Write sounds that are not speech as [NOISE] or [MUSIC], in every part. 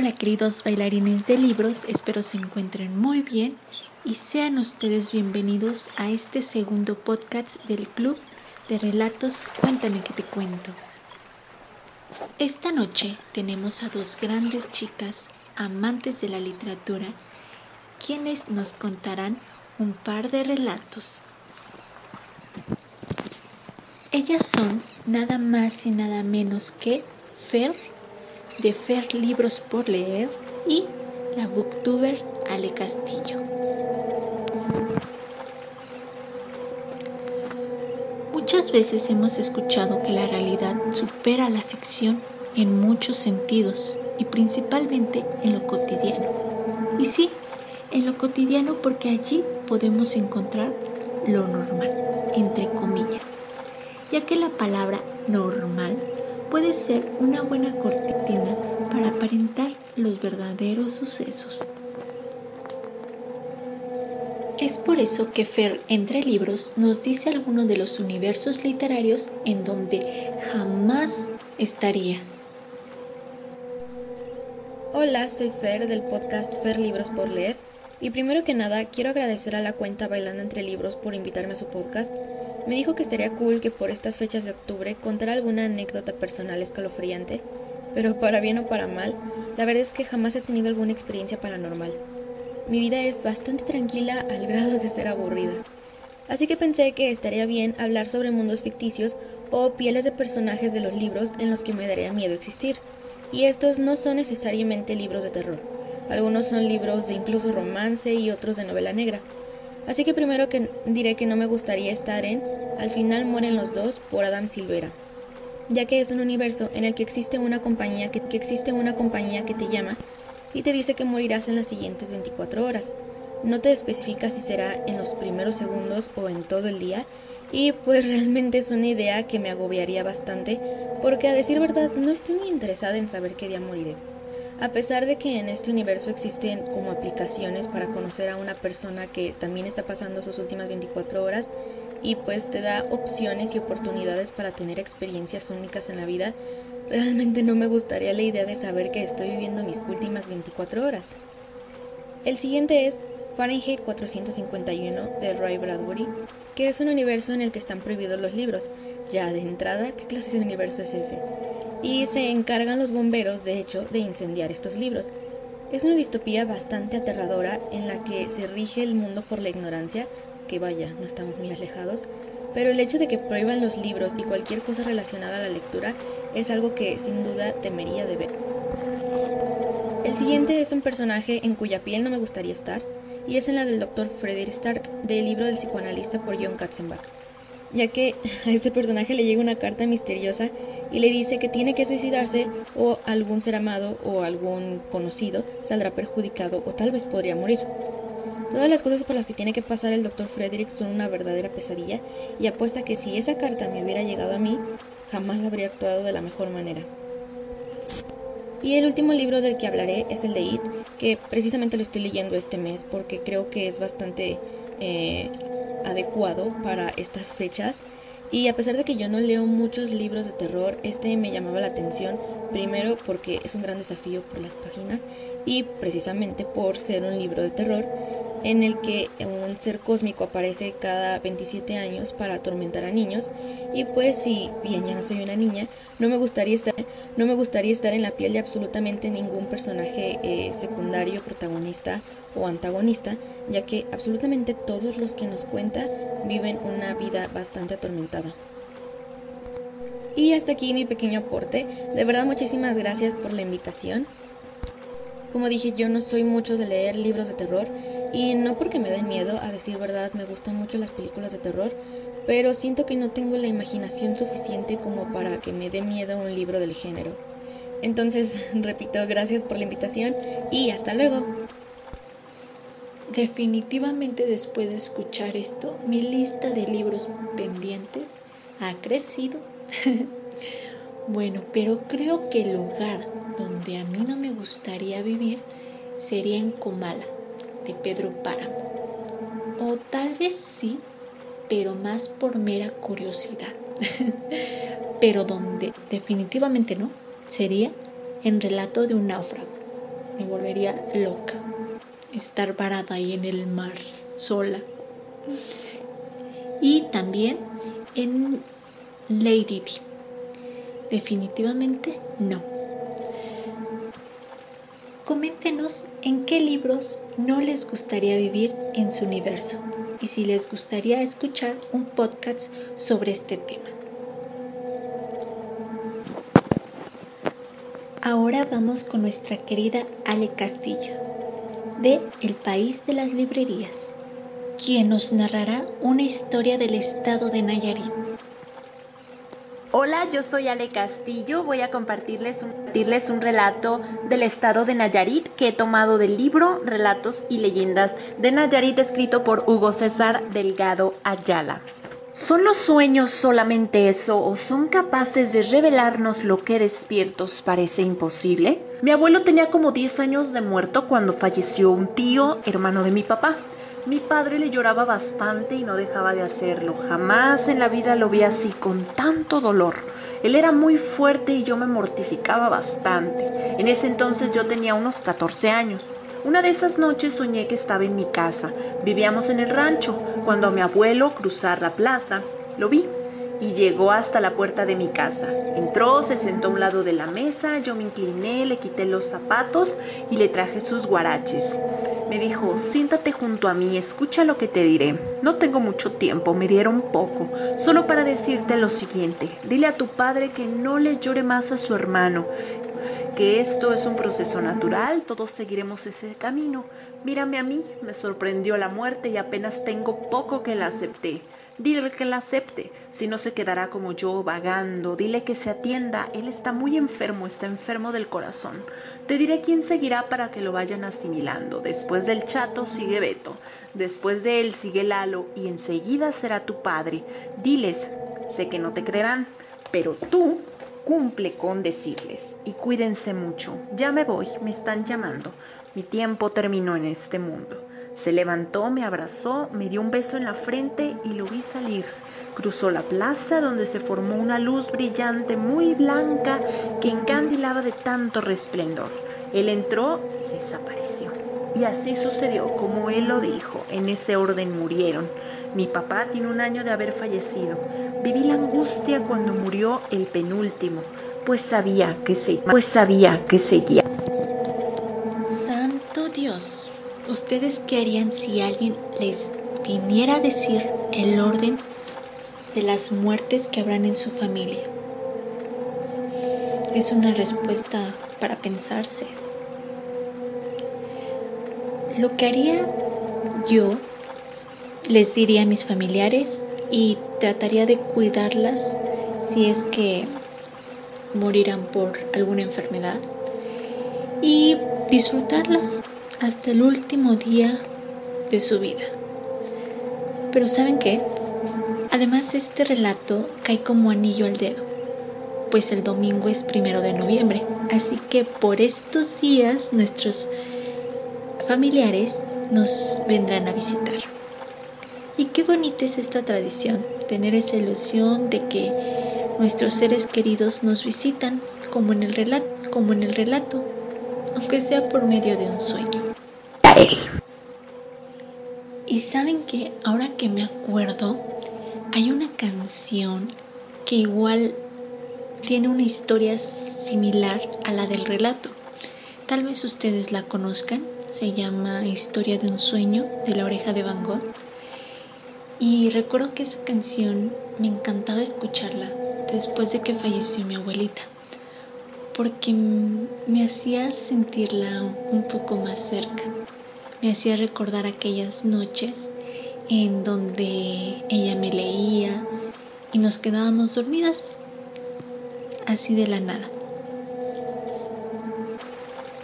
Hola queridos bailarines de libros, espero se encuentren muy bien y sean ustedes bienvenidos a este segundo podcast del Club de Relatos Cuéntame que te cuento. Esta noche tenemos a dos grandes chicas amantes de la literatura quienes nos contarán un par de relatos. Ellas son nada más y nada menos que Fer de Fer Libros por Leer y la booktuber Ale Castillo. Muchas veces hemos escuchado que la realidad supera la ficción en muchos sentidos y principalmente en lo cotidiano. Y sí, en lo cotidiano porque allí podemos encontrar lo normal, entre comillas, ya que la palabra normal puede ser una buena cortina para aparentar los verdaderos sucesos. Es por eso que Fer entre libros nos dice algunos de los universos literarios en donde jamás estaría. Hola, soy Fer del podcast Fer Libros por Leer y primero que nada quiero agradecer a la cuenta Bailando entre Libros por invitarme a su podcast me dijo que estaría cool que por estas fechas de octubre contara alguna anécdota personal escalofriante, pero para bien o para mal, la verdad es que jamás he tenido alguna experiencia paranormal. Mi vida es bastante tranquila al grado de ser aburrida. Así que pensé que estaría bien hablar sobre mundos ficticios o pieles de personajes de los libros en los que me daría miedo existir. Y estos no son necesariamente libros de terror. Algunos son libros de incluso romance y otros de novela negra. Así que primero que diré que no me gustaría estar en Al final mueren los dos por Adam Silvera, ya que es un universo en el que existe una compañía que, que existe una compañía que te llama y te dice que morirás en las siguientes 24 horas. No te especifica si será en los primeros segundos o en todo el día, y pues [LAUGHS] realmente es una idea que me agobiaría bastante, porque a decir verdad no estoy muy interesada en saber qué día moriré. A pesar de que en este universo existen como aplicaciones para conocer a una persona que también está pasando sus últimas 24 horas y pues te da opciones y oportunidades para tener experiencias únicas en la vida, realmente no me gustaría la idea de saber que estoy viviendo mis últimas 24 horas. El siguiente es Fahrenheit 451 de Ray Bradbury, que es un universo en el que están prohibidos los libros. Ya de entrada, ¿qué clase de universo es ese? Y se encargan los bomberos, de hecho, de incendiar estos libros. Es una distopía bastante aterradora en la que se rige el mundo por la ignorancia, que vaya, no estamos muy alejados, pero el hecho de que prohíban los libros y cualquier cosa relacionada a la lectura es algo que sin duda temería de ver. El siguiente es un personaje en cuya piel no me gustaría estar, y es en la del Dr. Frederick Stark, del libro del psicoanalista por John Katzenbach, ya que a este personaje le llega una carta misteriosa y le dice que tiene que suicidarse o algún ser amado o algún conocido saldrá perjudicado o tal vez podría morir. Todas las cosas por las que tiene que pasar el Dr. Frederick son una verdadera pesadilla y apuesta que si esa carta me hubiera llegado a mí, jamás habría actuado de la mejor manera. Y el último libro del que hablaré es el de It, que precisamente lo estoy leyendo este mes porque creo que es bastante eh, adecuado para estas fechas. Y a pesar de que yo no leo muchos libros de terror, este me llamaba la atención, primero porque es un gran desafío por las páginas y precisamente por ser un libro de terror en el que un ser cósmico aparece cada 27 años para atormentar a niños. Y pues si bien ya no soy una niña, no me gustaría estar, no me gustaría estar en la piel de absolutamente ningún personaje eh, secundario, protagonista o antagonista, ya que absolutamente todos los que nos cuenta viven una vida bastante atormentada. Y hasta aquí mi pequeño aporte. De verdad muchísimas gracias por la invitación. Como dije, yo no soy mucho de leer libros de terror y no porque me den miedo, a decir verdad, me gustan mucho las películas de terror, pero siento que no tengo la imaginación suficiente como para que me dé miedo un libro del género. Entonces, [LAUGHS] repito, gracias por la invitación y hasta luego. Definitivamente después de escuchar esto, mi lista de libros pendientes ha crecido. [LAUGHS] bueno, pero creo que el lugar donde a mí no me gustaría vivir sería en Comala de Pedro Páramo. O tal vez sí, pero más por mera curiosidad. [LAUGHS] pero donde definitivamente no, sería en relato de un náufrago. me volvería loca. Estar varada ahí en el mar, sola. Y también en Lady D. Definitivamente no. Coméntenos en qué libros no les gustaría vivir en su universo y si les gustaría escuchar un podcast sobre este tema. Ahora vamos con nuestra querida Ale Castillo, de El País de las Librerías, quien nos narrará una historia del estado de Nayarit. Hola, yo soy Ale Castillo. Voy a compartirles un, relato del estado de Nayarit que he tomado del libro Relatos y Leyendas de Nayarit escrito por Hugo César Delgado Ayala. ¿Son los sueños solamente eso o son capaces de revelarnos lo que despiertos parece imposible? Mi abuelo tenía como 10 años de muerto cuando falleció un tío, hermano de mi papá. Mi padre le lloraba bastante y no dejaba de hacerlo. Jamás en la vida lo vi así con tanto dolor. Él era muy fuerte y yo me mortificaba bastante. En ese entonces yo tenía unos 14 años. Una de esas noches soñé que estaba en mi casa. Vivíamos en el rancho. Cuando a mi abuelo cruzar la plaza, lo vi y llegó hasta la puerta de mi casa. Entró, se sentó a un lado de la mesa, yo me incliné, le quité los zapatos y le traje sus guaraches. Me dijo, siéntate junto a mí, escucha lo que te diré. No tengo mucho tiempo, me dieron poco, solo para decirte lo siguiente. Dile a tu padre que no le llore más a su hermano, que esto es un proceso natural, todos seguiremos ese camino. Mírame a mí, me sorprendió la muerte y apenas tengo poco que la acepté. Dile que la acepte, si no se quedará como yo vagando. Dile que se atienda, él está muy enfermo, está enfermo del corazón. Te diré quién seguirá para que lo vayan asimilando. Después del chato sigue Beto, después de él sigue Lalo y enseguida será tu padre. Diles, sé que no te creerán, pero tú cumple con decirles y cuídense mucho. Ya me voy, me están llamando. Mi tiempo terminó en este mundo. Se levantó, me abrazó, me dio un beso en la frente y lo vi salir. Cruzó la plaza donde se formó una luz brillante muy blanca que encandilaba de tanto resplendor. Él entró y desapareció. Y así sucedió como él lo dijo. En ese orden murieron. Mi papá tiene un año de haber fallecido. Viví la angustia cuando murió el penúltimo, pues sabía que se, pues sabía que seguía. ¿Ustedes qué harían si alguien les viniera a decir el orden de las muertes que habrán en su familia? Es una respuesta para pensarse. Lo que haría yo les diría a mis familiares y trataría de cuidarlas si es que morirán por alguna enfermedad y disfrutarlas hasta el último día de su vida. Pero ¿saben qué? Además este relato cae como anillo al dedo, pues el domingo es primero de noviembre, así que por estos días nuestros familiares nos vendrán a visitar. Y qué bonita es esta tradición, tener esa ilusión de que nuestros seres queridos nos visitan como en el relato, como en el relato, aunque sea por medio de un sueño. Y saben que ahora que me acuerdo, hay una canción que igual tiene una historia similar a la del relato. Tal vez ustedes la conozcan, se llama Historia de un sueño de la oreja de Van Gogh. Y recuerdo que esa canción me encantaba escucharla después de que falleció mi abuelita, porque me hacía sentirla un poco más cerca, me hacía recordar aquellas noches en donde ella me leía y nos quedábamos dormidas, así de la nada.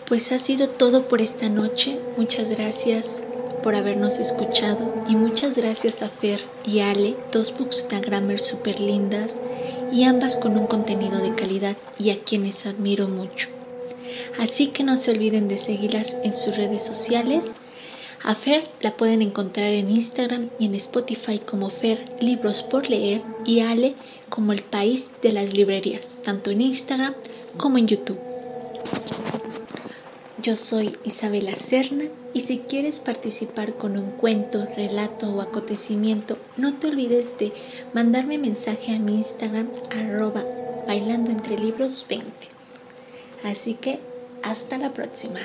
Pues ha sido todo por esta noche. Muchas gracias por habernos escuchado y muchas gracias a Fer y Ale, dos bookstagramers super lindas y ambas con un contenido de calidad y a quienes admiro mucho. Así que no se olviden de seguirlas en sus redes sociales. A Fer la pueden encontrar en Instagram y en Spotify como Fer Libros por Leer y Ale como el país de las librerías, tanto en Instagram como en YouTube. Yo soy Isabela Serna y si quieres participar con un cuento, relato o acontecimiento, no te olvides de mandarme mensaje a mi Instagram arroba bailando entre libros 20. Así que hasta la próxima.